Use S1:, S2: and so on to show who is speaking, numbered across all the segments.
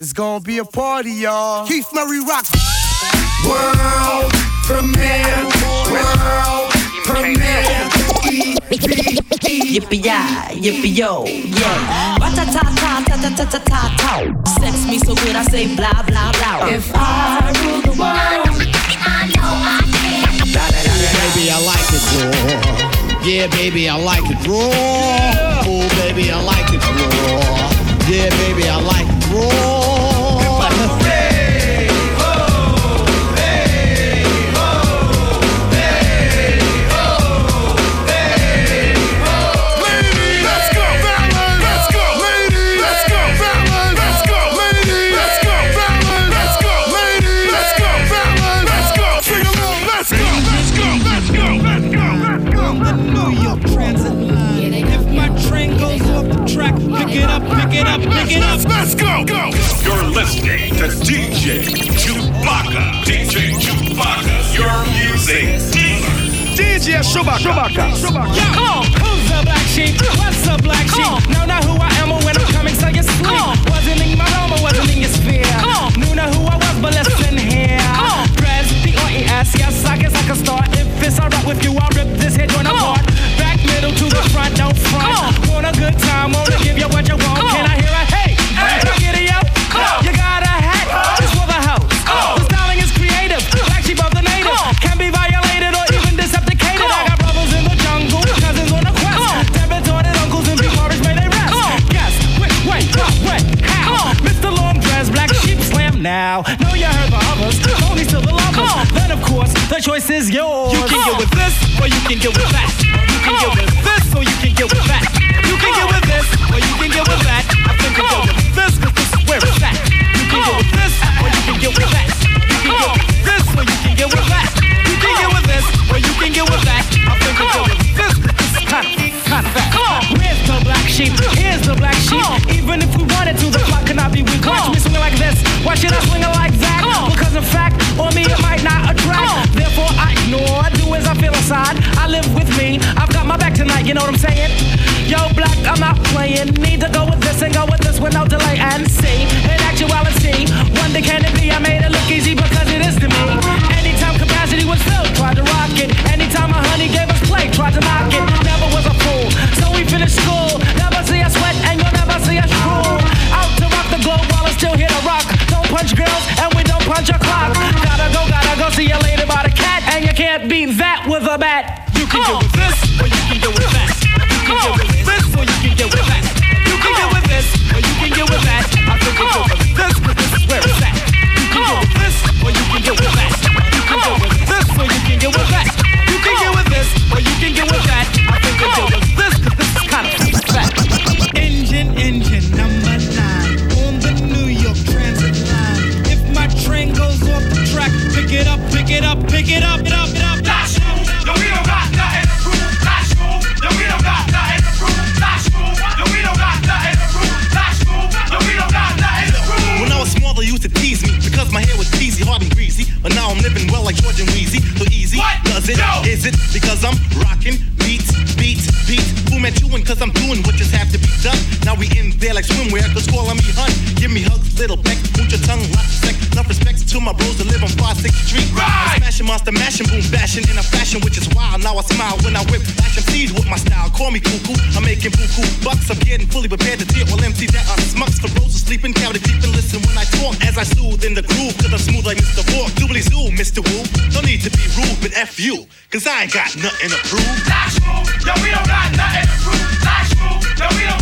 S1: It's gonna be a party, y'all. Keith Murray Rock.
S2: World premiere. World premiere.
S3: Yippee yi, yippee yo, yeah. ta ta ta ta ta ta ta ta ta. Sex me so good I say blah blah blah.
S2: If I rule the world, I know I can.
S4: Baby, I like it raw. Yeah, baby, I like it raw. Oh, baby, I like it raw. Yeah, baby, I like it raw.
S5: DJ Chewbacca. DJ Chewbacca, your music dealer.
S1: DJ Chewbacca. Chewbacca. Chewbacca. Yeah.
S6: Come on. Who's the black sheep? Uh. What's the black Come sheep? On. Know not who I am or when I'm uh. coming, so you sleep. Come on. Wasn't in my realm or wasn't in your sphere. Come on. Knew not who I was, but listen uh. here. Come on. Press the or. Yes, I guess I can start. If it's alright with you, I'll rip this head joint apart. Back middle to the front, don't front. Want a good time, wanna give you what you want. Can I hear a hey? hey. Try get it out. Come on. You The choice is yours. You can get with this, or you can get with that. You can get with this, or you can get with that. You can get with this.
S7: call me cuckoo. I'm making buku bucks. I'm getting fully prepared to tear all empty that are smucks. For roses sleeping, counted deep and listen when I talk as I soothe in the groove. Cause I'm smooth like Mr. Walk. Doobly zoo, Mr. Woo. Don't need to be rude, but F you. Cause I ain't got nothing to prove.
S8: Yo, we don't got nothing to prove. Yo, we don't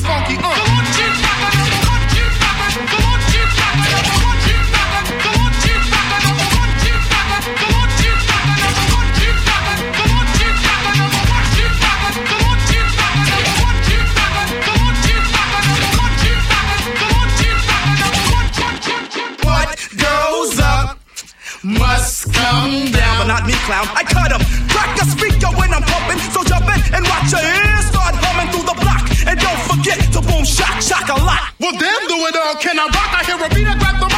S9: funky uh.
S10: What goes up must come down, but not me, clown. I cut him, crack a speaker when I'm pumping, so jump in and watch your the boom, shock, shock a lot.
S9: Well, then do it all. Can I rock? I hear a beat, I grab the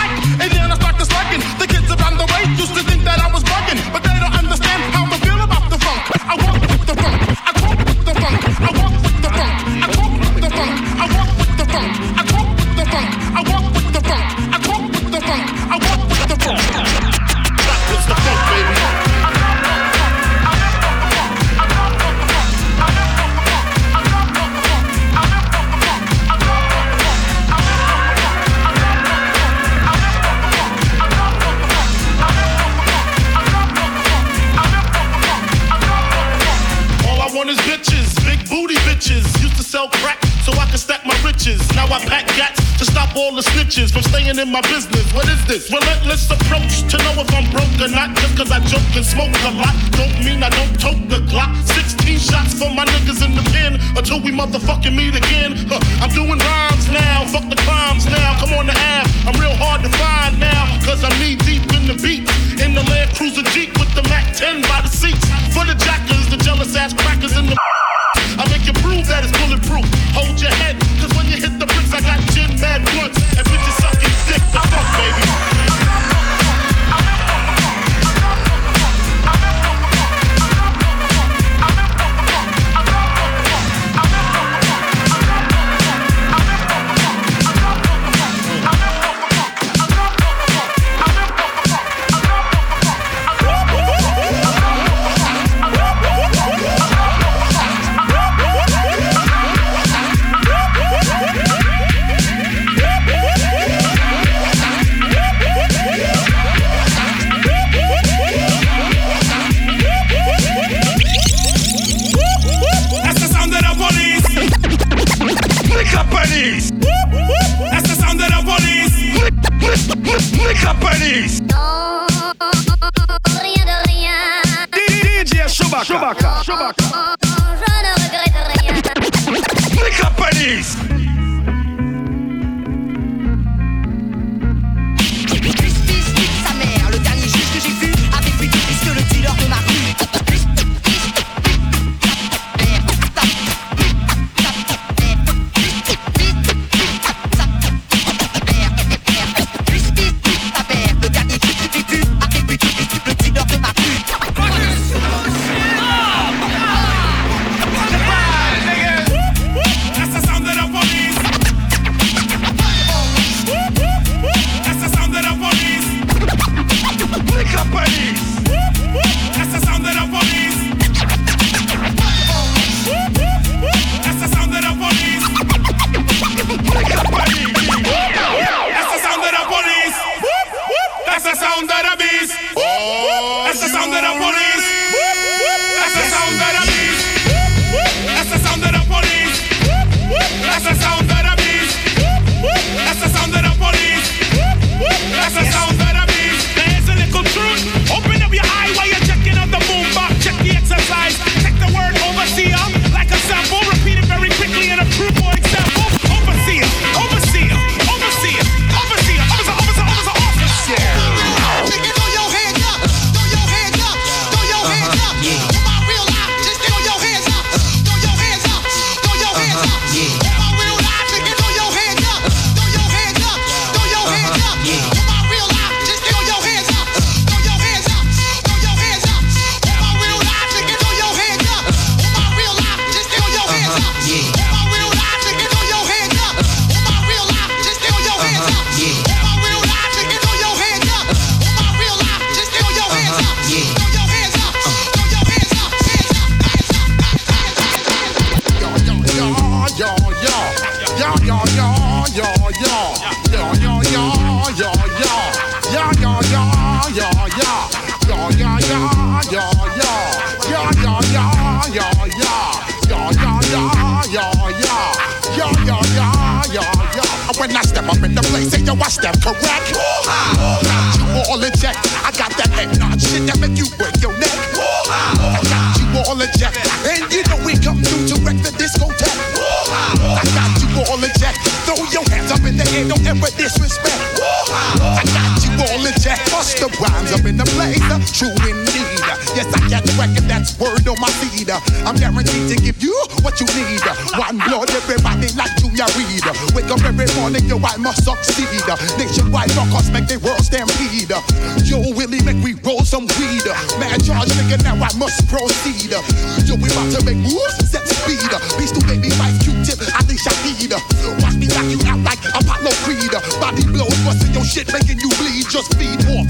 S9: bitches from staying in my business. What is this? Relentless approach to know if I'm broke or not. Just cause I joke and smoke a lot. Don't mean I don't tote the clock. 16 shots for my niggas in the pen until we motherfucking meet again. Huh. I'm doing rhymes now. Fuck the crimes now. Come on the app. I'm real hard to find now. Cause I'm knee deep in the beat. In the Land Cruiser Jeep with the Mac 10 by the seats. For the jackers, the jealous ass crackers in the. I make you prove that it's bulletproof. Hold your head.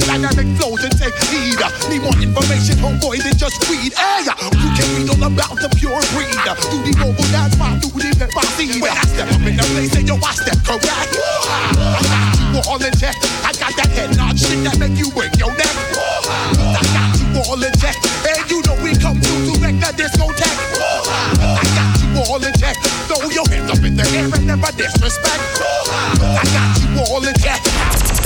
S11: Dynamic flows and take heed. Need more information, homeboy, than just weed. Hey, you can read all about the pure breed. Do the mobile dance, my duty, let my seed. When I step up in the place, say yo, I step correct. I got you all in check. I got that head nod shit that make you break your neck. I got you all in check. And you know we come through to wreck the discotheque. I got you all in check. Throw your hands up in the air and never disrespect. I got you all in check.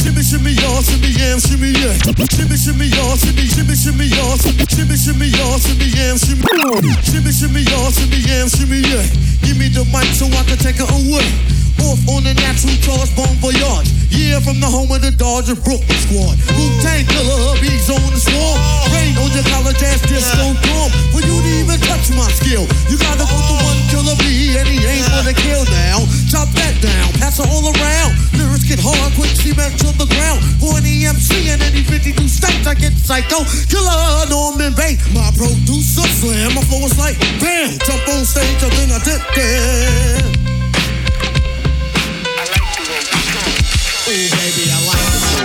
S12: Shimmy, shimmy, y'all, shimmy, yam, shimmy, yeah. Shimmy, shimmy, y'all, shimmy, shimmy, shimmy, y'all, shimmy, shimmy, y'all, shimmy, yam, shimmy. Shimmy, shimmy, y'all, shimmy, yam, shimmy, yeah. Give me the mic so I can take it away. Off on the natural charge, bon voyage. Yeah, from the home of the Dodger Brooklyn squad. Wu-Tang killer, bees on the swarm. Rain on your college ass disco drum. For you to even touch my skill, you gotta go to one killer bee, and he ain't gonna kill now. Chop that down, pass it all around. Lyrics get hard, quick cement to the ground. For an EMC and any 52 states, I get psycho. Killer Norman Bates, my producer slam. My flow is like bam, jump on stage, and then I dip there.
S4: Oh, baby, I like it raw.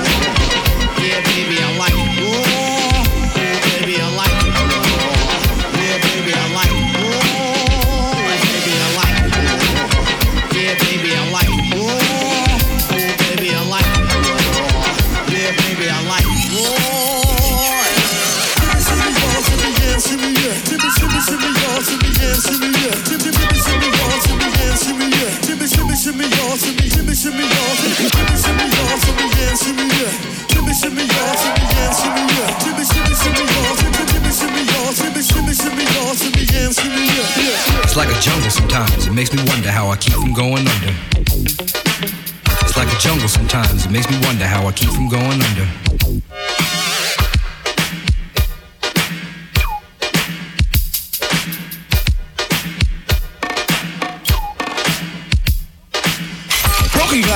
S4: Yeah, baby, I like it raw. Oh, baby, I like it raw. Yeah, baby, I like it raw. Oh, baby, I like it raw. Yeah, baby, I like it raw. Oh, baby, I like it raw. Yeah, baby, I like it raw.
S12: Shimmy, y'all, shimmy, yeah, shimmy, yeah. Shimmy, shimmy, shimmy, y'all, shimmy, yeah, shimmy, yeah. Shimmy, shimmy, shimmy, y'all, shimmy, yeah, shimmy, yeah. Shimmy, y'all, shimmy, shimmy, shimmy, y'all, shimmy, shimmy, shimmy, shimmy, shimmy. Shimmy, shimmy, shimmy, shimmy. Shimmy, shimmy, shimmy, shimmy, shimmy, shimmy, shimmy, shimmy, shimmy.
S13: It's like a jungle sometimes. It makes me wonder how I keep from going under. It's like a jungle sometimes. It makes me wonder how I keep from going under.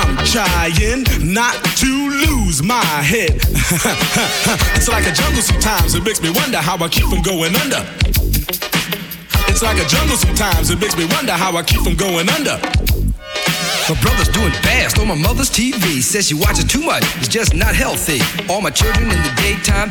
S1: I'm trying not to lose my head. it's like a jungle sometimes, it makes me wonder how I keep from going under. It's like a jungle sometimes, it makes me wonder how I keep from going under.
S13: My brother's doing fast on my mother's TV. Says she watches too much, it's just not healthy. All my children in the daytime,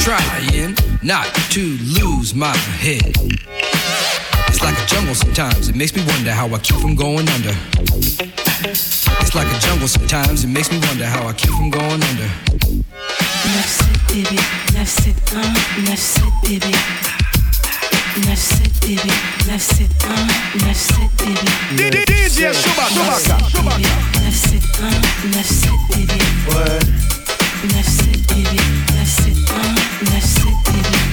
S13: trying not to lose my head. It's like a jungle sometimes, it makes me wonder how I keep from going under. It's like a jungle sometimes, it makes me wonder how I keep from going under.
S3: 9-7 bébé, 9-7-1, 9-7 bébé 9-7 bébé, 9-7-1, 9-7 bébé
S14: DJ Chewbacca, Chewbacca.
S3: 9-7-1, 9-7 bébé 9-7 bébé, 9-7-1, 9-7 bébé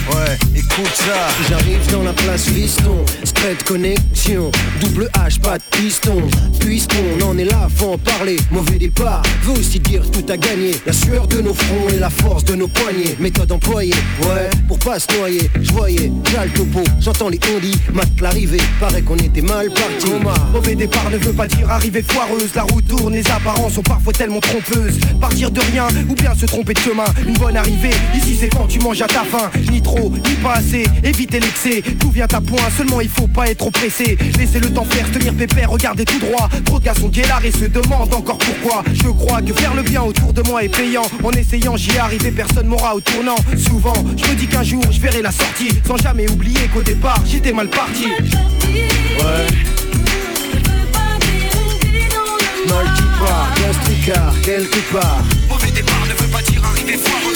S15: Ouais, écoute ça. J'arrive dans la place Fiston, straight connexion, double H, pas de piston. Puisqu'on en est là, faut en parler. Mauvais départ, veut aussi dire tout à gagner. La sueur de nos fronts et la force de nos poignets. Méthode employée, ouais, pour pas se noyer. Je voyais, j'ai le topo, j'entends les ondis, mate l'arrivée. Paraît qu'on était mal parti.
S16: Mauvais départ ne veut pas dire arrivée foireuse La route tourne, les apparences sont parfois tellement trompeuses Partir de rien ou bien se tromper de chemin. Une bonne arrivée, ici c'est quand tu manges à ta faim. Ni trop, ni pas assez, évitez l'excès. Tout vient à point, seulement il faut pas être trop pressé. Laissez le temps faire, tenir pépère, regardez tout droit. Trop de gars sont guélards et se demandent encore pourquoi. Je crois que faire le bien autour de moi est payant. En essayant j'y ai arrivé, personne m'aura au tournant. Souvent, je me dis qu'un jour je verrai la sortie. Sans jamais oublier qu'au départ j'étais mal parti.
S15: Ouais. Multipart, gastricard, quelque part.
S14: Départ ne veut pas dire arriver foireuse.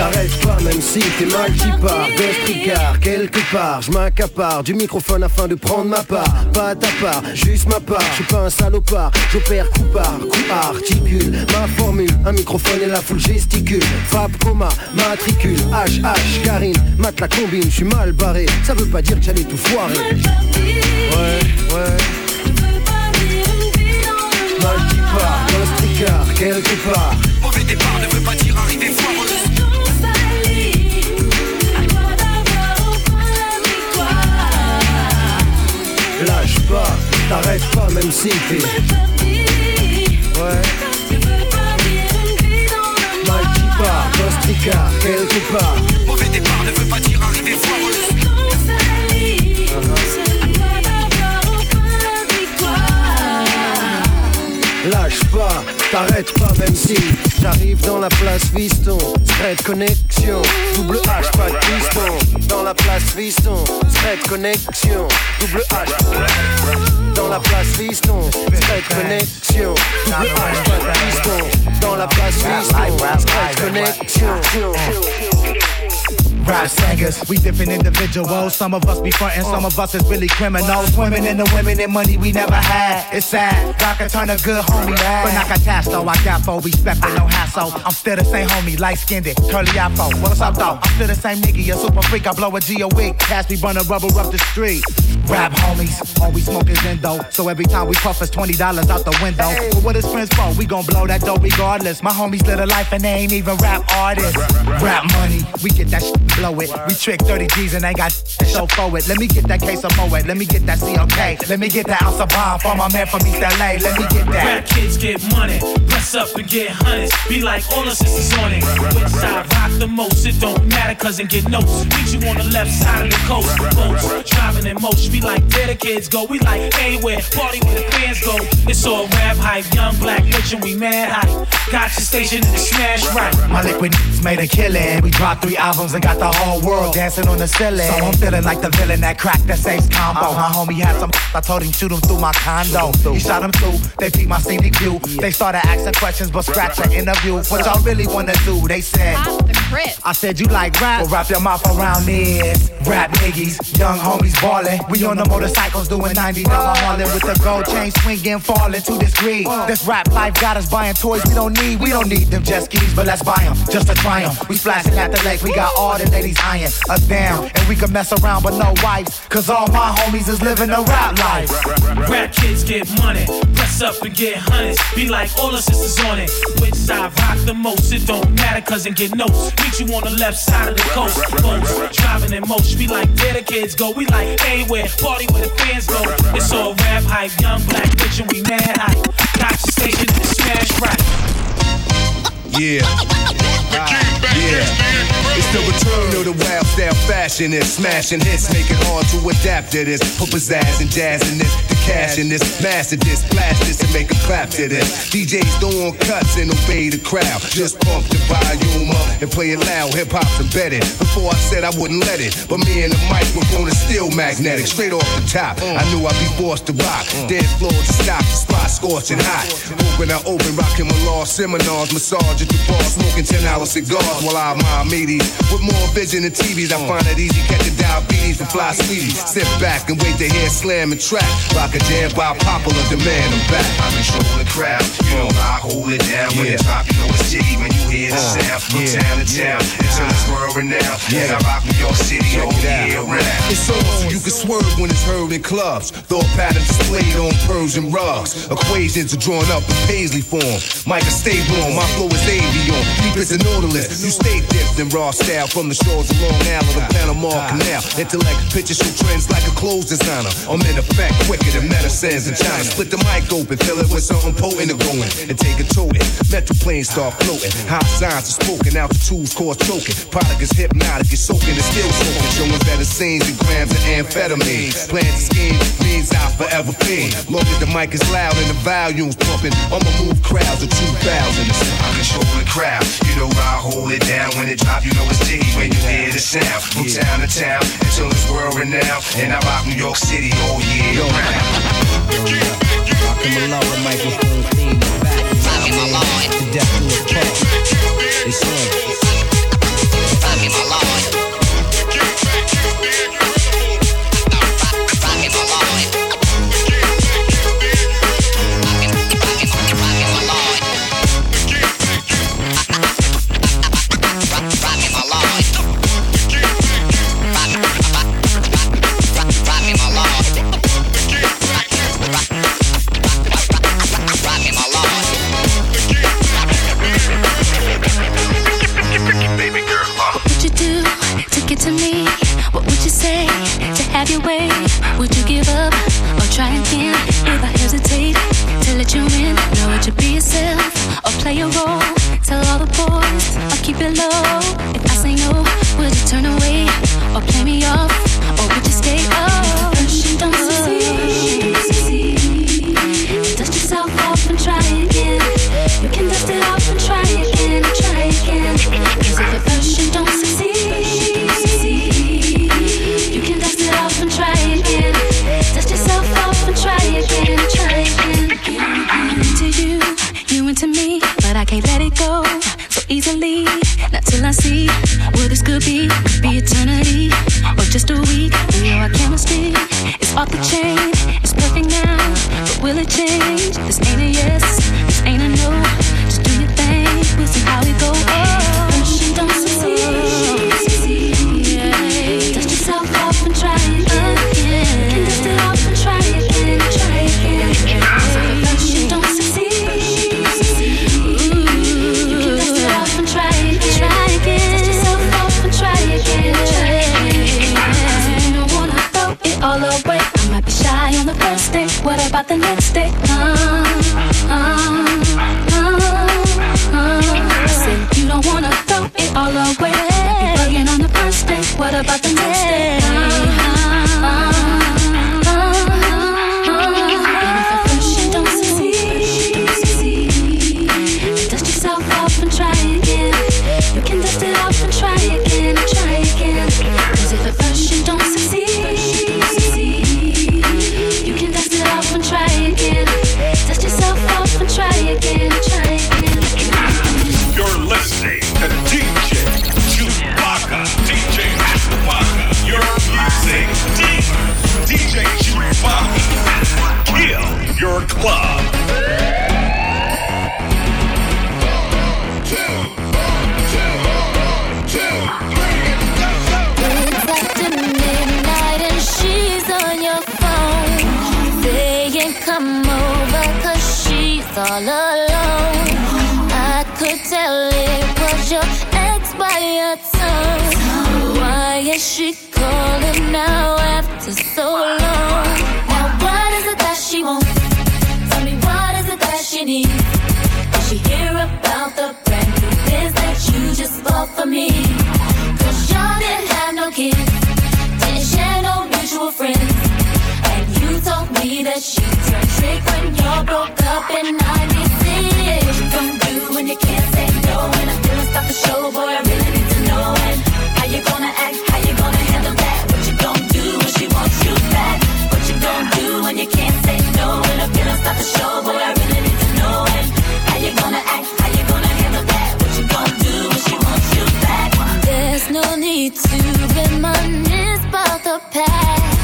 S15: T'arrêtes pas même si t'es multipart Gastricard, quelque part, je m'accapare Du microphone afin de prendre ma part. Pas ta part, juste ma part. Je suis pas un salopard, j'opère coup par coup articule. Ma formule, un microphone et la foule gesticule. Frappe coma, matricule, H, H, Karine Mate la combine, je suis mal barré. Ça veut pas dire que j'allais tout foirer. Ouais, ouais. Multipart, gastricard, quelque part.
S14: Mauvais départ ne veut pas dire arriver
S15: t'arrêtes pas même si t'es Ouais. Multipart, gastricard, quelque part
S14: Mauvais départ ne veut pas dire arriver foireuse.
S15: Lâche pas, t'arrêtes pas même si J'arrive dans la place Viston Straight connexion, double H, pas de piston. Dans la place Viston Straight connexion, double H. Dans la place Viston Straight connexion, double H, pas de piston. Dans la place Viston connexion
S17: Rap singers, we different individuals. Some of us be frontin', some of us is really criminals. Women and the women and money we never had. It's sad, I a ton of good homie bad. But not catastro, I got for respect and no hassle. I'm still the same homie, light skinned, curly afro. What's up though? I'm still the same nigga, a super freak. I blow a G a week, cash me burn a rubber up the street. Rap homies, all we smoke is endo. So every time we puff it's $20 out the window. But what is friends for? We gon' blow that dough regardless. My homies live a life and they ain't even rap artists. Rap money, we get that shit, blow it. We trick 30 G's and ain't got to show for it. Let me get that case of Moet. Let me get that COK. Let me get that ounce of bomb for my man from East LA. Let me get that.
S18: Rap kids get money, press up and get hundreds. Be like all the sisters on it. Which side rock the most? It don't matter, cause and get notes. Meet you on the left side of the coast. Boats driving in motion. We like where the kids go. We like anywhere. Party where the fans go. It's all rap hype. Young black rich and we mad hype. Got your station in the smash right.
S17: My liquid made a killing. We dropped three albums and got the whole world dancing on the ceiling. So I'm feeling like the villain that cracked that saves combo. Uh-huh. My homie had some. I told him shoot him through my condo. He shot him through. They beat my CDQ. They started asking questions but scratch the interview. What y'all really wanna do? They said.
S19: Crip.
S17: I said you like rap, well wrap your mouth around this. Rap niggas, young homies ballin'. We on the motorcycles doing 90 down my Harlem with the gold chain swinging, falling to this greed. This rap life got us buying toys we don't need. We don't need them jet skis, but let's buy them just to try 'em. We splashing at the lake, we got all the ladies eyeing us down, and we can mess around but no wives. Cause all my homies is living a rap life.
S20: Rap kids get money, press up and get hundreds. Be like all the sisters on it. Which side rock the most? It don't matter, cause and get notes. Meet you on the left side of the coast. Folks driving in motion. Be like where the kids go. We like anywhere, party where the fans go. It's all rap hype, young black bitch, and we mad hype. Got your station and smash right.
S21: Yeah. Yeah. It's the return of the wild style fashion. It's smashing hits, make it hard to adapt to this. Put pizzazz and jazz in this, the cash in this, master this, blast this, and make a clap to this. DJs throw on cuts and obey the crowd. Just pump the volume up and play it loud. Hip hop's embedded. Before I said I wouldn't let it, but me and the microphone is still magnetic. Straight off the top, I knew I'd be forced to rock. Dead floor to stop the spot, scorching hot. Open, I open, rocking my law seminars, massage at the bar, smoking 10 cigars while I admire meaties. With more vision than TVs, I find it easy catching diabetes from fly sweeties. Sit back and wait to hear slam and track. Rock a jam by popular demand. I'm back.
S22: I'm control the crowd, you know I hold it down. When it's pop, you know it's jiggy when you hear the
S21: Uh,
S22: sound. From
S21: yeah.
S22: town to town, until it's world renowned. And I rock New York City all year round.
S21: It's on so you can swerve when it's heard in clubs. Thought patterns displayed on Persian rugs. Equations are drawn up in Paisley form. Micah, stay warm. My flow is avion. Deep as a You stay dipped in raw style from the shores of Long Island to Panama Canal. Intellect pictures show trends like a clothes designer. I'm in effect quicker than medicines in China. Split the mic open, fill it with something potent and go in. And take a toting. Metro planes start floating. High signs are spoken. Altitudes cause choking. Product is hypnotic. It's soaking. It's still soaking. Showing better scenes than grams of amphetamine. Plans to scheme means I forever pain. Long as the mic is loud and the volume's pumping, I'ma move crowds of 2,000.
S22: I control the crowd, you know I hold it down. When it drop, you know it's jiggy when you hear the sound. From town to town, until it's world renowned. And I rock New York City all year round.
S23: Rockin' my lower microphone theme back. Rockin' my Lord. To death to a pulse. It's on.
S24: Keep. If I say no, would you turn away or play me off? Or would you stay up? About all
S25: alone. I could tell it was your ex by your tone Why is she that she turned trick when you're broke up 96. What you gonna do when you can't say no? And I feel stop the show, boy, I really need to know. And how you gonna act, how you gonna handle that? What you gonna do when she wants you back? What you gonna do when you can't say no? And I feel stop the show, boy, I really need to know. And how you gonna act, how you gonna handle that? What you gonna do when she wants you back? There's no need to reminisce about the past.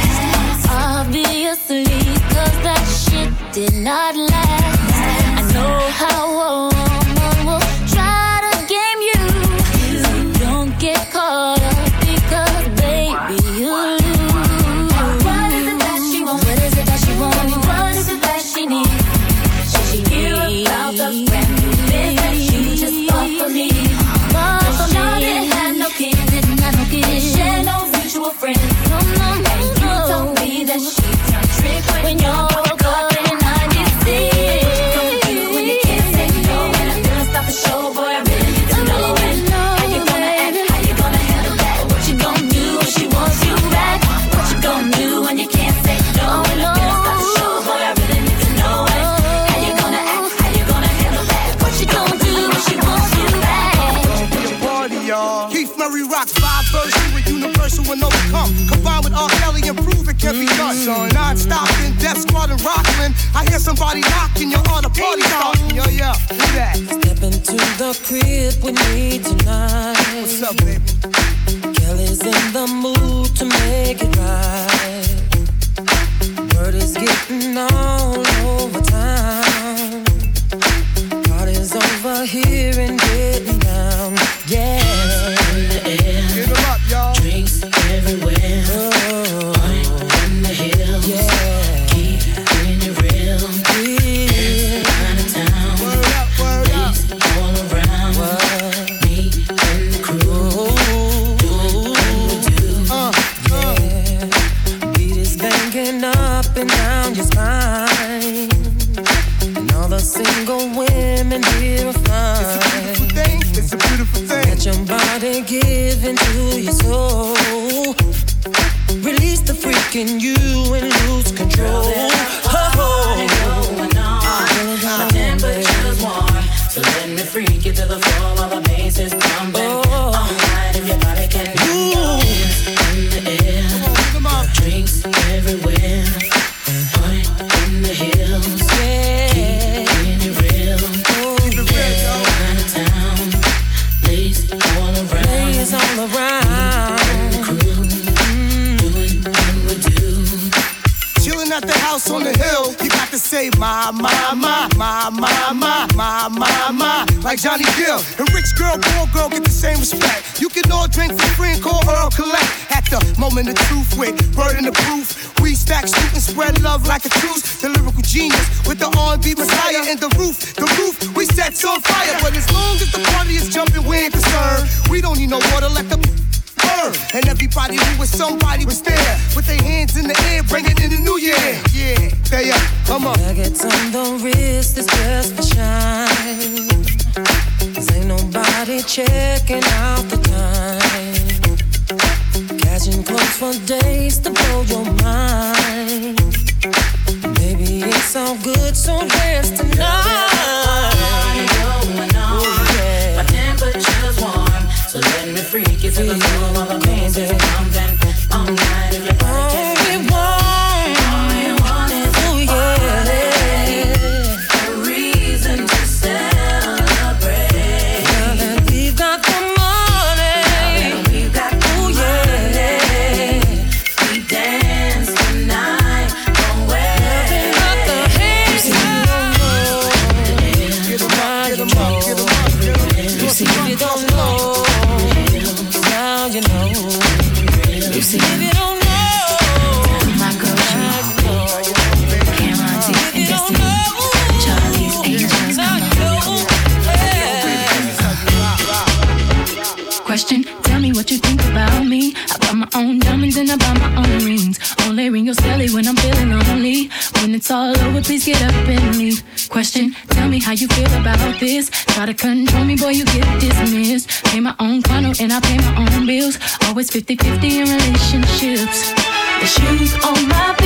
S25: Not last.
S16: Non-stop in Death Squad and. I hear somebody knocking, you're on a party starting. Yo, yo, who that?
S26: Step into the crib with me tonight.
S16: What's up, baby?
S26: Kelly's in the mood to make it right. Word is getting all over town. Party's over here and getting down. Yeah. Into your soul. Release the freak in you
S16: Johnny Gill. And rich girl, poor girl get the same respect. You can all drink for free and call Earl Collect. At the moment of truth with burden of proof, we stack, shoot, and spread love like a truce. The lyrical genius with the R&B messiah and the roof, the roof we set on fire. But as long as the party is jumping, we ain't concerned. We don't need no water, let the burn. And everybody who was somebody was there with their hands in the air, bringing in the new year. Yeah, they up, come on.
S26: Nuggets on the wrist is just for shine. Cause ain't nobody checking out the time. Catching clothes for days to blow your mind. Maybe it's all good, so dance tonight.
S3: My temperature's warm, so let me freak you to the floor
S2: Try to control me, boy, you get dismissed. Pay my own condo and I pay my own bills. Always 50 50 in relationships. The shoes on my feet.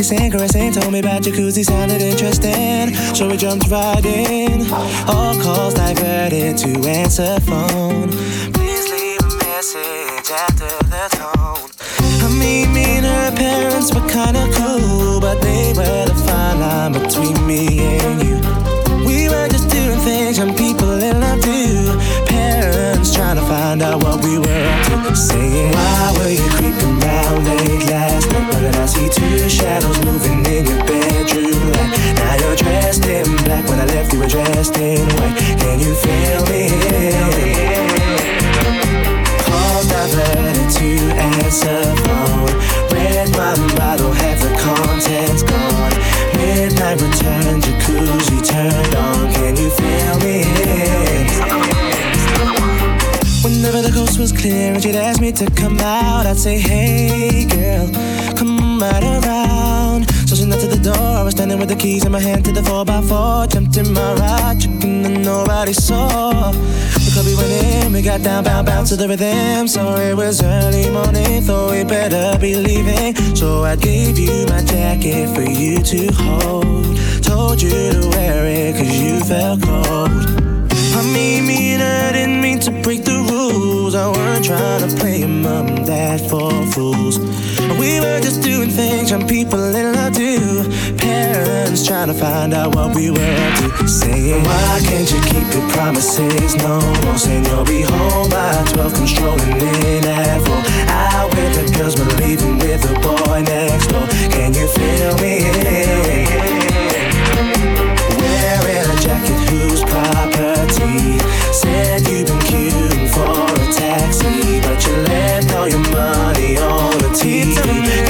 S6: kissing, caressing, told me about jacuzzi, sounded interesting. So we jumped right in, all calls diverted to answer phone. Two shadows moving in your bedroom light? Now you're dressed in black. When I left, you were dressed in white. Can you feel me? Calls diverted to answer phone. Red wine bottle, half the contents gone. Midnight return, jacuzzi turned on. Can you feel me? Whenever the coast was clear and she'd ask me to come out, I'd say, Hey girl, right around. So she knocked at the door, I was standing with the keys in my hand to the 4x4. Jumped in my ride, and nobody saw. The club we went in, we got down, bound, bound to the rhythm. So it was early morning, thought we better be leaving. So I gave you my jacket for you to hold. Told you to wear it cause you felt cold. I mean, me and I didn't mean to break the rules. I weren't trying to play mom and dad for fools. We were just doing things young people in love do. Parents trying to find out what we were up to. Saying, Why can't you keep your promises? No saying you'll be home by 12, controlling in at 4. Out with the girls, but leaving with the boy next door. Can you feel me? Wearing a jacket whose property said you've been queuing for a taxi, but you left all your money on the TV.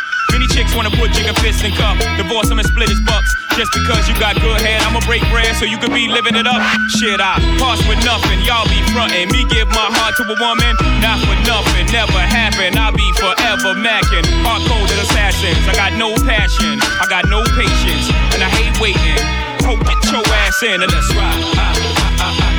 S8: Many chicks wanna put fist in cup, divorce 'em and split his bucks. Just because you got good head, I'ma break bread so you could be living it up. Shit, I pass with nothing, y'all be frontin'. Me give my heart to a woman, not for nothing, never happen. I'll be forever macking. Hard coded assassins, I got no passion, I got no patience, and I hate waiting. Ho, get your ass in and let's ride. Ah, ah, ah,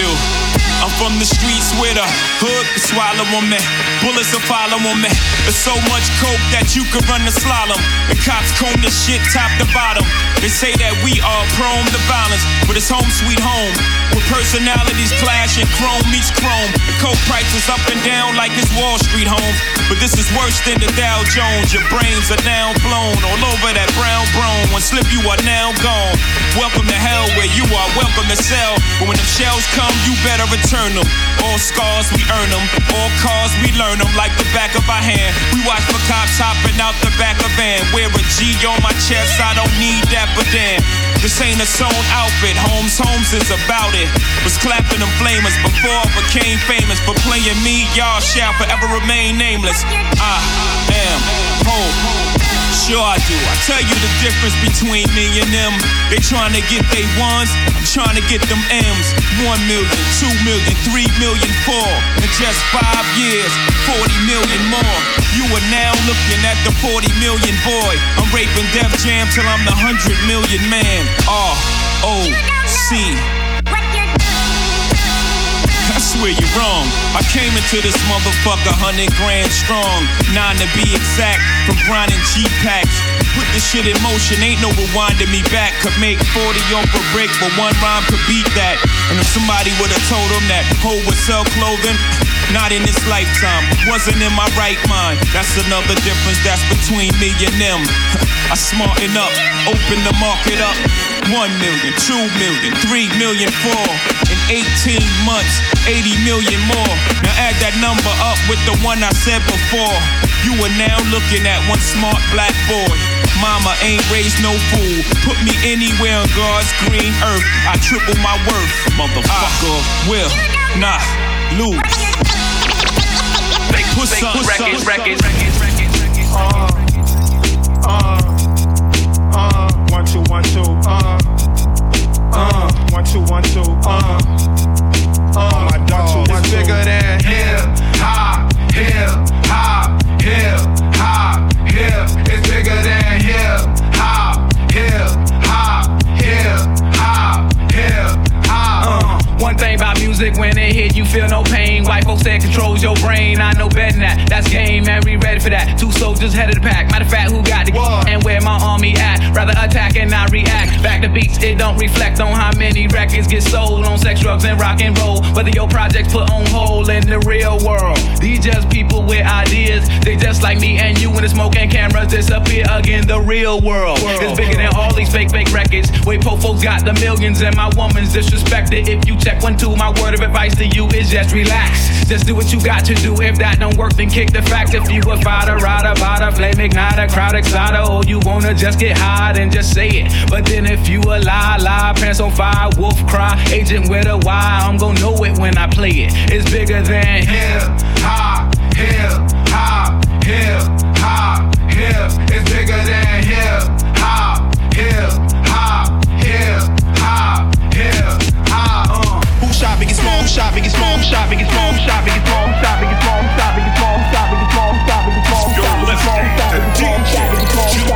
S8: do. I'm from the streets with a hood to swallow on me. Bullets will follow me. There's so much coke that you could run the slalom. The cops comb the shit top to bottom. They say that we are prone to violence, but it's home sweet home. With personalities clashing, chrome meets chrome. The coke prices up and down like it's Wall Street home. But this is worse than the Dow Jones. Your brains are now blown all over that brown brown. One slip, you are now gone. Welcome to hell where you are welcome to sell. But when the shells come, you better return them. All scars, we earn them. All cars, we learn them like the back of our hand. We watch for cops hopping out the back of van. Wear a G on my chest, I don't need that, but damn. This ain't a sewn outfit, Holmes Holmes is about it. Was clapping them flamers before I became famous. For playing me, y'all shall forever remain nameless. Ah, I am home. Sure I do. I tell you the difference between me and them. They trying to get they ones, I'm trying to get them M's. One million, two million, three million, four. In just five years, 40 million more. You are now looking at the 40 million boy. I'm raping Def Jam till I'm the 100 million man. R O C. Swear you're wrong. I came into this motherfucker hundred grand strong, nine to be exact, from grinding G packs. Put this shit in motion, ain't no rewinding me back. Could make 40 off a break, but one rhyme could beat that. And if somebody would've told him that Ho would sell clothing, not in this lifetime, wasn't in my right mind. That's another difference that's between me and them. I smarten up, open the market up. One million, two million, three million, four. In 18 months, 80 million more. Now add that number up with the one I said before. You are now looking at one smart black boy. Mama ain't raised no fool. Put me anywhere on God's green earth. I triple my worth. Motherfucker ah. will not lose. They put some
S18: records, records,
S27: One, two, one, two. Uh, uh, one, two, one, two. Uh, uh, my dog, two, one,
S28: It's
S27: two.
S28: bigger than hip hop, hip hop, hip hop, hip. It's bigger than hip hop, hip hop, hip hop, hip hop.
S18: Uh, one thing about music, when it hit, you feel no pain. White folks say it controls your brain. I know better than that. That's game, man. We ready for that. Two soldiers head of the pack. Matter of fact, who got the and where my army at? Rather attack and not react. Back to beats, it don't reflect on how many records get sold on sex, drugs, and rock and roll. Whether your projects put on hold in the real world. These just people with ideas. They just like me and you when the smoke and cameras disappear again. The real world is bigger than all these fake, fake records. Wait, po folks got the millions and my woman's disrespected. If you check one, two, my word of advice to you is just relax. Just do what you got to do. If that don't work, then kick the fact. If you a fighter, rider, bada, flame igniter, crowd exciter, or you wanna just get high, then just say it. But then if you a lie, lie, pants on fire, wolf cry, agent with a Y, I'm gonna know it when I play it. It's bigger than
S28: hip hop, hip hop, hip hop, hip. It's bigger than hip hop, hip Uh.
S5: Who shot Biggie Small? Who shot Biggie Small? Who shot Biggie Small? Who shot Biggie Small? Who shot Biggie Small? Who shot Biggie Small? Who shot Biggie Small? Who shot Biggie Small? Who shot Biggie Small? Who shot Biggie Small? Who shot Biggie Small? Who shot Biggie Small?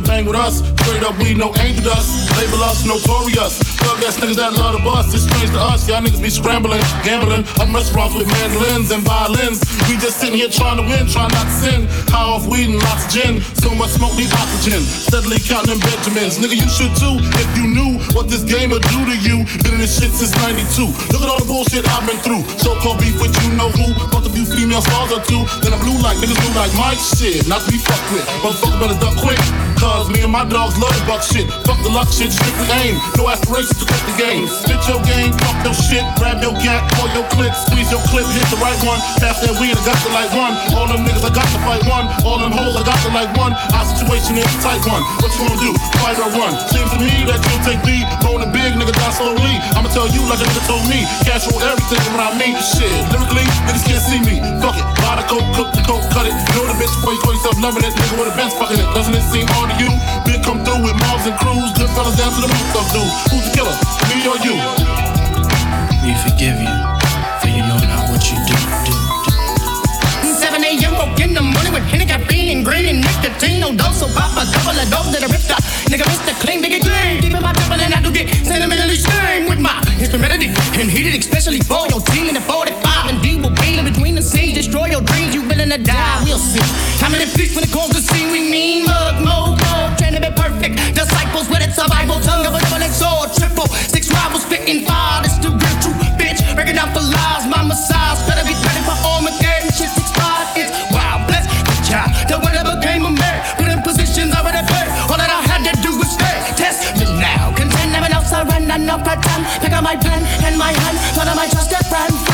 S9: Too bang with us. Straight up, we no angel dust. Label us notorious. Thug ass niggas that love the bus. It's strange to us. Y'all niggas be scrambling, gambling. I'm restaurants with mandolins and violins. We just sitting here trying to win, trying not to sin. High off weed and lots of gin. So much smoke, need oxygen. Steadily counting Benjamins. Nigga, you should too if you knew what this game would do to you. Been in this shit since 92. Look at all the bullshit I've been through. So called beef with you know who. Fucked a few female stars or two. Then I blew like niggas blew like my shit. Not to be fucked with. Motherfucker better duck quick. Cause Cause me and my dogs love the buck shit. Fuck the luck shit, strictly aim. No aspirations to quit the game. Spit your game, fuck your shit, grab your gat, pull your clip, squeeze your clip, hit the right one. Pass that weed, I got to like one. All them niggas, I got to fight one. All them hoes, I got to like one. Our situation is a tight one. What you gonna do? Fight or run? Seems to me that you'll take me. Rolling big, nigga, die slowly. I'ma tell you like a nigga told me. Cash roll everything when I mean shit. Lyrically, niggas can't see me. Fuck it. Buy the coke, cook the coke, cut it. Know the bitch before you call yourself loving it. Nigga with a bench fucking it. Doesn't it seem hard to you? Big come through with mobs and crews. Good fellas down to the roof of dude. Who's the killer? Me or you?
S29: We forgive you, for you know not what you do. do.
S30: 7 a.m. woke in the morning with Henny caffeine and green and nicotine. No dose, so pop a couple of dope that I ripped up. Nigga, Mr. Clean, big clean. Keeping my trouble and I do get sentimentally strained with my instrumentality. And heated, especially for your team in the 45. And D will be in between the scenes. Destroy your dreams, you willing to die. We'll see. How many feast when it comes to scene we mean? Mug, mo, mo, trying to be perfect. Disciples with it, survival, tongue of a double X or triple. Six rivals spitting fire, this the real true bitch. Breaking out for lies, open up pick up my pen and my hand,
S31: turn of my trusted friends.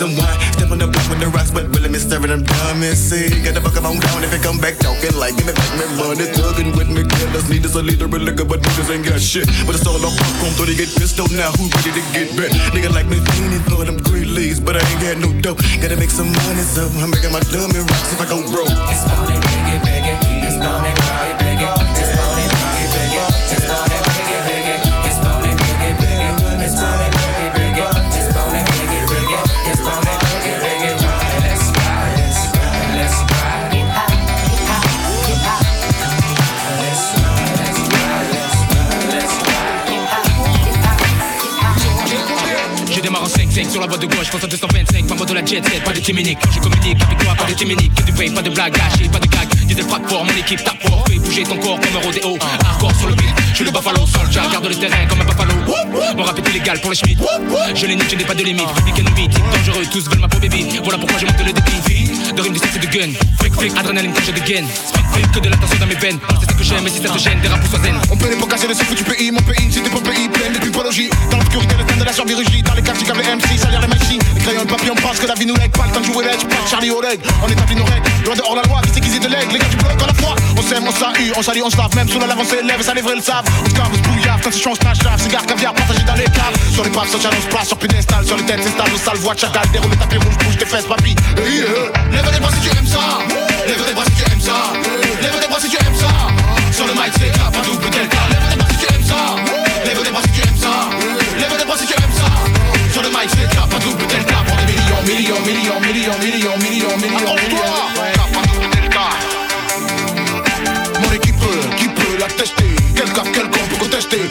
S31: Mind. Some wine. Step on the block with the rocks. But really, me serving them dumb and see. Got the fuck on down if it come back talking like give me back me money. Thugging with me. Killers need us a leader of liquor, but niggas ain't got shit. But it's all on popcorn, so they get pissed off now. Who ready to get back? Nigga like me leaning for them green leaves, but I ain't got no dough. Gotta make some money, so I'm making my dummy rocks if I go broke.
S3: It's money, biggie, biggie. It's money, biggie,
S13: sur la voie de gauche, pense à 225, pas mode de la jet set, pas de timinique. Quand je communique avec toi, pas de timinique, que du pain, pas de blague gâchée, pas de gag. Diesel frappe fort, mon équipe tape fort, fais bouger ton corps comme un rodéo. Hardcore sur le beat, je suis le buffalo soldier, garde le terrain comme un buffalo. Mon rap est illégal pour les schmitt. Je les nique, je n'ai pas de limite. Public ennemi, type dangereux, tous veulent ma peau baby. Voilà pourquoi je monte le débit. De rime, de sexe et de gun. Flick, flick, adrénaline quand je dégaine. Flick, que de l'attention dans mes veines. C'est ce que j'aime, et si ça te gêne, des rapes ou zen.
S10: On peut les casser de ce foutu pays, mon pays, c'était pas pays plein de typologie. Dans l'obscurité, le thème de la chirurgie, dans les quartiers comme les MC, salir les machines. Les crayons le papier, on pense que la vie nous lègue, pas le temps de jouer l'edge, pas Charlie Oleg. On établit nos règles, loin de hors la loi, qui qui de l'aigle, les gars du bloc à la fois. On s'aime, on s'ahue, on salue, on se lave, même sous la lave, on s'élève, ça les vrais le savent. On se cave, on se bouillave, quand se nage, lave, cigare, caviar, partagé dans les caves. Sur les paves, sur challenge, place, sur piédestal, sur les têtes, c'est stable, sale voix de chacal, déroule les tapis rouges, bouge tes fesses, papy. Hey, yeah. Lève les bras si tu aimes ça, lève les bras si tu aimes ça, lève les bras si tu aimes ça. Sur le mic, c'est clap, un double delta, lève les bras si tu aimes ça, lève les bras si tu aimes ça, lève les bras si tu aimes ça. Sur le mic, c'est clap, un double delta, pour des millions, millions, millions, millions, millions, millions, millions, un double delta. Mon équipe, qui peut la tester? Quel con peut contester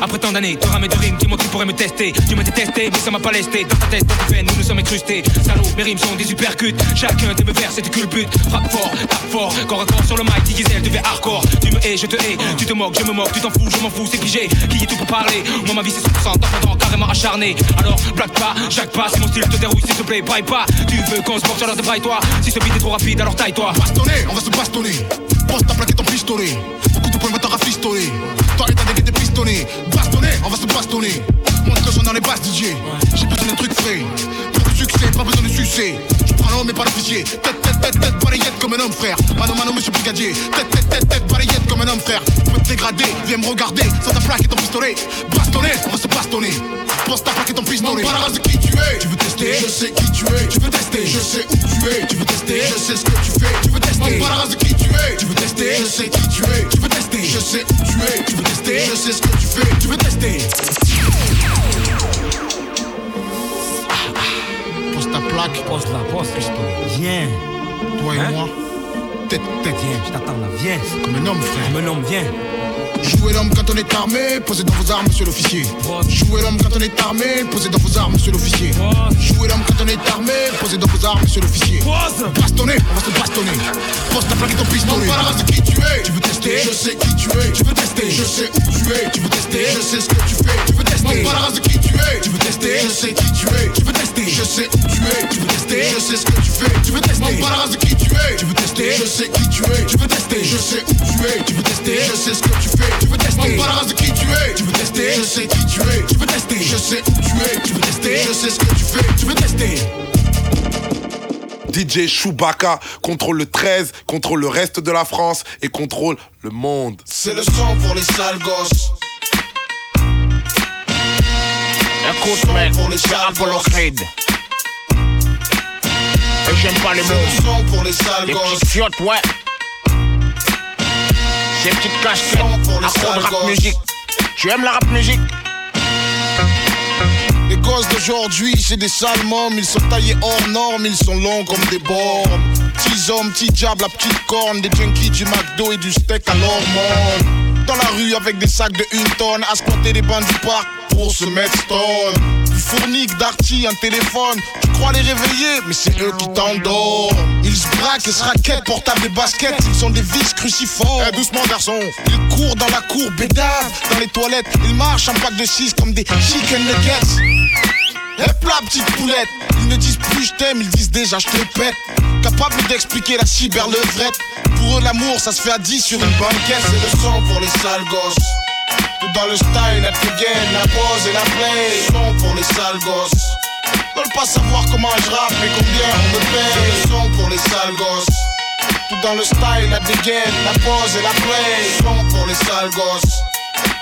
S32: Après tant d'années, rames et de rimes, dis-moi qui pourrait me tester. Tu m'as détesté, mais ça m'a pas lesté. Dans ta tête, dans tes veines, nous nous sommes incrustés. Salaud, mes rimes sont des supercutes. Chacun de mes vers, c'est du culbut Frappe fort, tape fort, corps à corps sur le mic Gisèle, devait hardcore. Tu me hais, je te hais, tu te moques, je me moque Tu t'en fous, je m'en fous, c'est pigé Qui est tout pour parler? Moi ma vie c'est 100% t'entends carrément acharné. Alors, blague pas, jacque pas Si mon style te dérouille, s'il te plaît, braille pas. Tu veux qu'on se porte alors débraille-toi Si ce beat est trop rapide, alors taille-toi.
S10: Bastonner, on va se bastonner. Pose ta plaquer ton pistolet. Beaucoup de points vont te pistonner. Bastonner, on va se bastonner. Montre que je suis dans les basses DJ. J'ai besoin d'un truc frais. Pour le succès, pas besoin de succès. Prends l'homme mais pas l'officier. Tête, tête, tête, tête, balayette comme un homme frère. Mano, mano, monsieur brigadier. Tête, tête, tête, tête, balayette comme un homme frère. Je peux te dégrader, viens me regarder. Sans ta plaque et ton pistolet. Bastonner, on va se bastonner. Pose ta plaque et ton pistolet. Pas la race de qui tu es. Tu veux tester? Je sais qui tu es. Tu veux tester? Je sais où tu es. Tu veux tester? Je sais ce que tu fais. Tu veux tester? Pas la race de qui tu es. Tu veux tester? Je sais qui tu es. Tu veux tester? Je sais où tu es. Tu veux tester? Je sais ce que tu fais. Tu veux tester? Ta plaque.
S33: Pose la. Viens.
S10: Toi et
S33: Hein?
S10: moi. Tête, tête.
S33: Viens, je t'attends là, viens.
S10: Comme un homme, frère.
S33: Comme un homme, viens.
S10: Jouez l'homme quand on est armé, posez dans vos armes, monsieur l'officier. Jouez l'homme quand on est armé, posez dans vos armes, monsieur l'officier. Jouez l'homme quand on est armé, posez dans vos armes, monsieur l'officier. Bastonner, on va se bastonner. Pose ta plaque et ton pistolet. Race de qui tu es? Tu veux tester? Je sais qui tu es. Tu veux tester? Je sais où tu es. Tu veux tester? Je sais ce que tu fais. Tu veux tester Pas la race de qui tu es. Tu veux tester Je sais qui tu es. Tu veux tester Je sais où tu es. Tu veux tester Je sais ce que tu fais. Tu veux tester Pas la race de qui tu es. Tu veux tester Je sais qui tu es. Tu veux tester Je sais où tu es. Tu veux tester Je sais ce que tu fais. Tu veux tester Pas la race de qui tu es. Tu veux tester Je sais qui tu es. Tu veux tester Je sais où tu es. Tu veux tester Je sais ce que tu fais. Tu veux tester
S34: DJ Chewbacca contrôle le 13, contrôle le reste de la France et contrôle le monde.
S10: C'est le son pour les sales gosses.
S11: Écoute, mec,
S10: pour les
S11: c'est
S10: sales.
S11: Et j'aime pas les mots.
S10: le son pour les sales
S11: Les
S10: gosses.
S11: petites fiottes, ouais. Ces petites casquettes, fond de rap musique. Tu aimes la rap musique?
S10: Les gosses d'aujourd'hui, c'est des sales mômes. Ils sont taillés hors normes, ils sont longs comme des bornes. Petits hommes, petits diables, la petite corne. Des junkies du McDo et du steak à l'hormone. Dans la rue avec des sacs de une tonne. À squatter les bancs du pour se mettre stone. Du fournique, d'arty, un téléphone. Tu crois les réveiller, mais c'est eux qui t'endorment. Ils se braquent et se raquettent, portables des baskets. Ils sont des vis cruciformes. Eh, doucement, garçon. Ils courent dans la cour, bédave. Dans les toilettes, ils marchent en pack de 6 comme des chicken nuggets. Hep là, petite poulette. Ils ne disent plus je t'aime, ils disent déjà je te pète. Capable d'expliquer la cyberlevrette. Pour eux, l'amour, ça se fait à 10 sur une banquette. C'est le son pour les sales gosses. Tout dans le style, la gain, la pose et la play. Le son pour les sales gosses. Veulent pas savoir comment je rappe et combien on me paye. Le son pour les sales gosses. Tout dans le style, la dégaine, la pose et la play. Le son pour les sales gosses.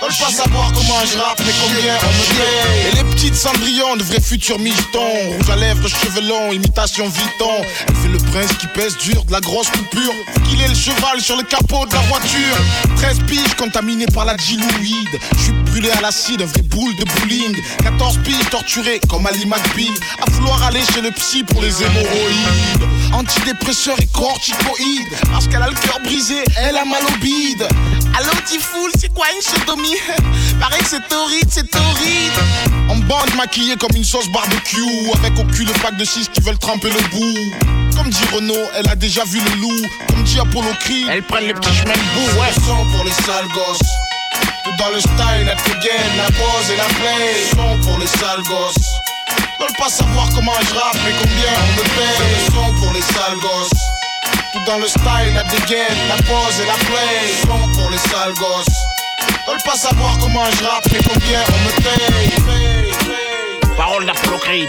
S10: Veulent pas savoir comment je rappe mais combien on me paye. Et les petites cendrillons de vrais futurs michetons. Rouge à lèvres, cheveux longs, imitation Vuitton. Elle fait le prince qui pèse dur, de la grosse coupure. Qu'il est le cheval sur le capot de la voiture. 13 piges contaminées par la diluide. Je suis brûlé à l'acide, un vrai boule de bowling. 14 piges torturées comme Ali McBeal. À vouloir aller chez le psy pour les hémorroïdes. Antidépresseurs et corticoïdes. Parce qu'elle a le cœur brisé, elle a mal au bide. Allô, Tifoul, c'est quoi une sodomie? Pareil que c'est horrible, c'est horrible. En bande maquillée comme une sauce barbecue. Avec au cul le pack de 6 qui veulent tremper le bout. Comme dit Renault, elle a déjà vu le loup. Comme dit Apollo Creed.
S11: Elles prennent les petits chemins de boue, ouais.
S10: Pour les sales gosses. Tout dans le style, la gaine, la pose et la play. Son pour les sales gosses. Veulent pas savoir comment je rappe mais combien on me paye. Le son pour les sales gosses. Tout dans le style, la dégaine, la pose et la play. Son pour les sales gosses. Veulent pas savoir comment je rappe mais combien on me paye.
S11: Parole d'Apollo Creed.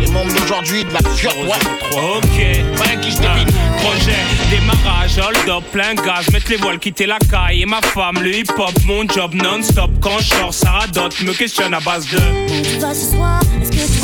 S11: Les membres d'aujourd'hui de la ouais.
S35: Ok,
S11: Pas qui se débite.
S35: projet, démarrage, hold up, plein gaz, mettre les voiles, quitter la caille et ma femme, le hip hop, mon job non-stop. Quand je sors, ça radote, me questionne à base de.
S25: Tu vas ce soir, est-ce que tu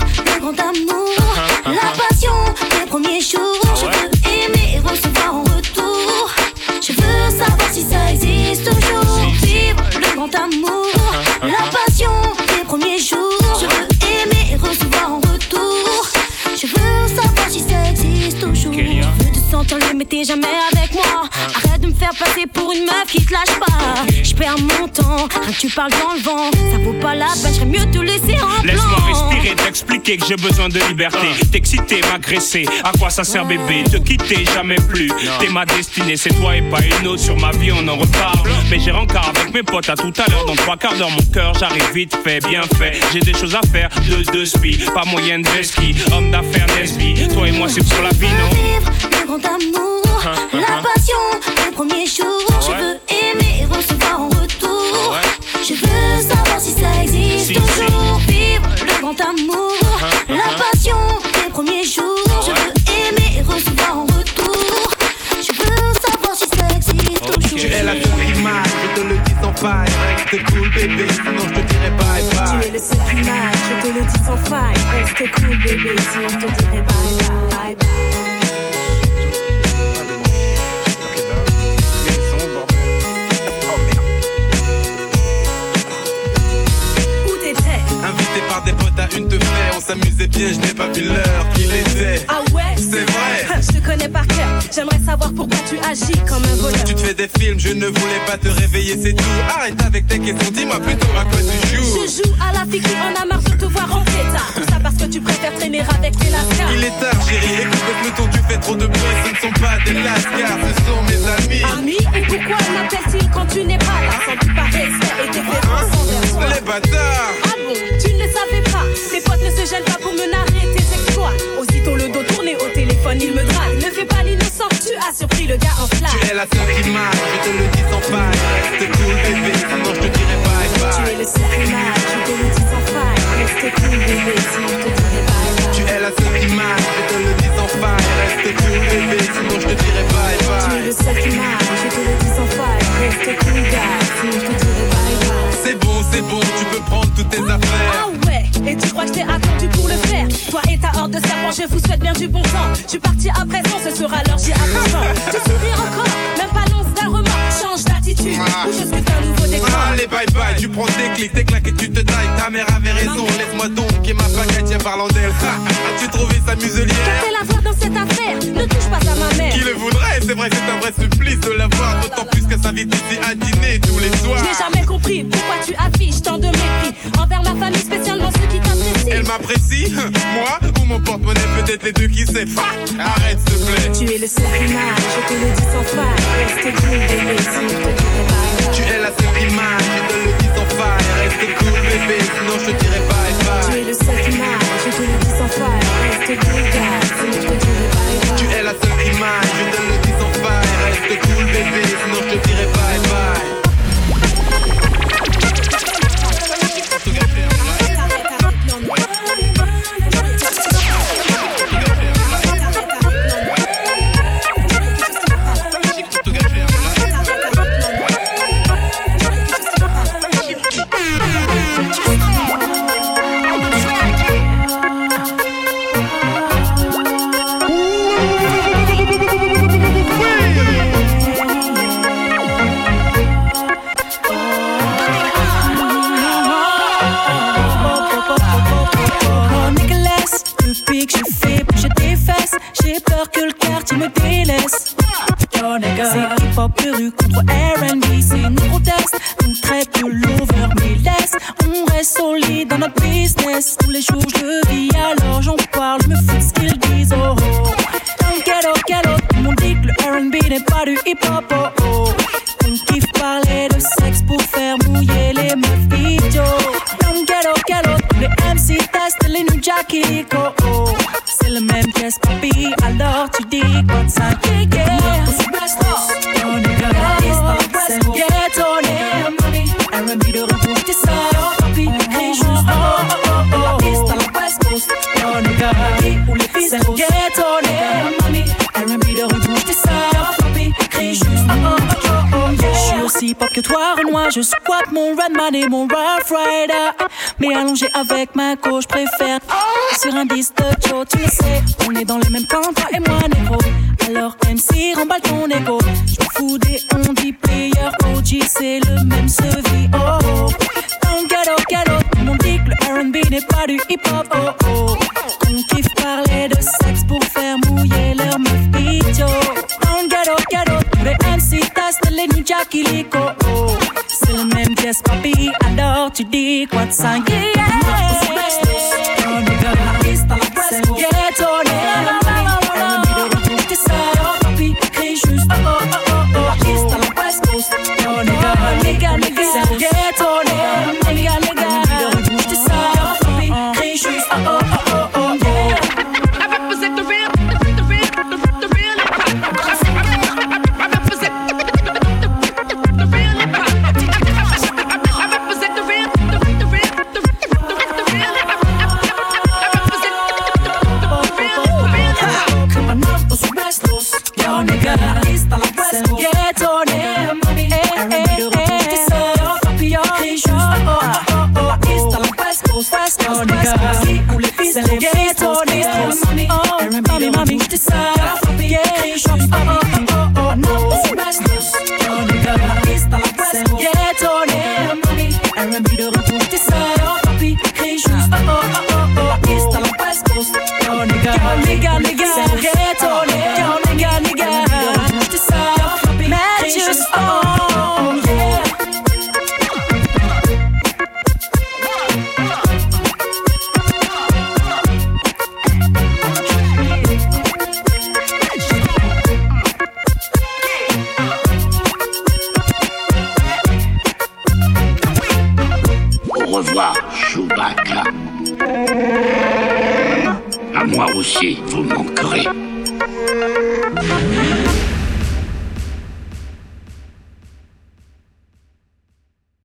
S25: le grand amour, la passion des premiers jours. Je veux aimer et recevoir en retour. Je veux savoir si ça existe toujours. Vivre le grand amour, la passion des premiers jours. Je veux aimer et recevoir en retour. Je veux savoir si ça existe toujours. Je veux te sentir mais t'es jamais passer pour une meuf qui te lâche pas. Je perds mon temps, rien que tu parles dans le vent. Ça vaut pas la peine, j'aurais mieux te laisser en plan.
S35: Laisse-moi respirer, t'expliquer que j'ai besoin de liberté. T'exciter, m'agresser, à quoi ça sert bébé? Te quitter jamais plus. T'es ma destinée, c'est toi et pas une autre. Sur ma vie, on en reparle. Mais j'ai rencard avec mes potes à tout à l'heure. Dans trois quarts d'heure, mon cœur, j'arrive vite fait, bien fait. J'ai des choses à faire, de deux spi. Pas moyen de ski, homme d'affaires Nesby. Toi et moi, c'est sur la vie, non?
S25: Vivre le grand amour, la passion des jours. Je veux aimer et recevoir en retour. Je veux savoir si ça existe
S35: Si,
S25: toujours. Vivre le grand amour, la passion des premiers jours. Je veux aimer et recevoir en retour. Je veux savoir si ça existe toujours.
S27: Tu es la seule image, je te le dis sans faille. Reste cool bébé, sinon je te dirai bye
S36: Tu
S27: bye.
S36: es le seul qui marche, je te le dis sans faille. Reste cool, bébé, sinon je te dirai bye bye. bye. Où
S27: on
S36: J'aimerais savoir pourquoi tu agis comme un voleur.
S27: Tu te fais des films, je ne voulais pas te réveiller, c'est tout. Arrête avec tes questions, dis-moi plutôt à quoi tu joues.
S36: Je joue à la fille qui en a marre de te voir en état. Tout ça parce que tu préfères traîner avec les lascars.
S27: Il est tard, chérie, écoute le peloton, tu fais trop de bruit, ce ne sont pas des lascars, ce sont mes amis.
S36: Amis, et pourquoi m'appelle-t-il quand tu n'es pas là? Sans doute par respect et déférence envers toi.
S27: Les bâtards
S36: Ah bon, tu ne le savais pas. Tes potes ne se gênent pas pour me narrer tes exploits. Aussitôt le dos téléphone, il me drague. Ne fais pas l'innocent, tu as surpris le gars en flamme.
S27: Tu es la seule qui marche, je te le dis sans faille. Reste cool bébé, sinon je te dirai bye
S36: Tu es le seul qui marche, je te le dis sans faille. Reste cool, bébé, sinon je te dirai bye bye.
S27: Tu es la seule qui marche, je te le dis sans faille. Reste cool bébé, sinon je te dirai bye
S36: Tu es
S27: bye.
S36: le seul qui marche, je te le dis sans faille. Reste cool, gars, sinon je te dirai bye bye.
S27: C'est bon, c'est bon, tu peux prendre toutes tes affaires.
S36: Ah ouais, et tu crois que je t'ai attendu pour le faire? Toi et ta horde de serpents, je vous souhaite bien du bon temps. Je suis parti à présent, ce sera l'heure, j'y attends. Tu souris encore, même pas l'once d'un remords. Change d'attitude, ou je scrute un nouveau décor.
S27: Allez bye bye, tu prends tes clics, tes claques et tu te tailles. Ta mère avait raison, laisse-moi donc et ma baguette, tiens parlant d'elle. As-tu trouvé sa muselière
S36: fait la voir dans cette affaire, ne touche pas à ma mère.
S27: Qui le voudrait C'est vrai que c'est un vrai supplice de la voir, d'autant plus que s'invite ici à dîner tous les soirs.
S36: Je n'ai jamais compris pourquoi tu affiches tant de mépris envers ma famille, spécialement ceux qui t'apprécient.
S27: Elle m'apprécie, moi ou mon porte-monnaie, peut-être les deux qui sait. Arrête s'il te plaît.
S36: Tu es le seul je te le dis sans faille. Reste bébé,
S27: Tu es la seule marche, je te le dis sans faille. Reste cool bébé, sinon je te dirai bye
S36: Tu
S27: bye.
S36: es le seul marche, je te le dis sans faille. Reste
S37: n'est pas du hip-hop, oh oh. On kiffe parler de sexe pour faire mouiller
S24: leur meuf idiot. On ghetto, ghetto, tous les MC testent les New Jack illico, oh. C'est le même geste, papi, alors tu dis quoi de 5 yeah.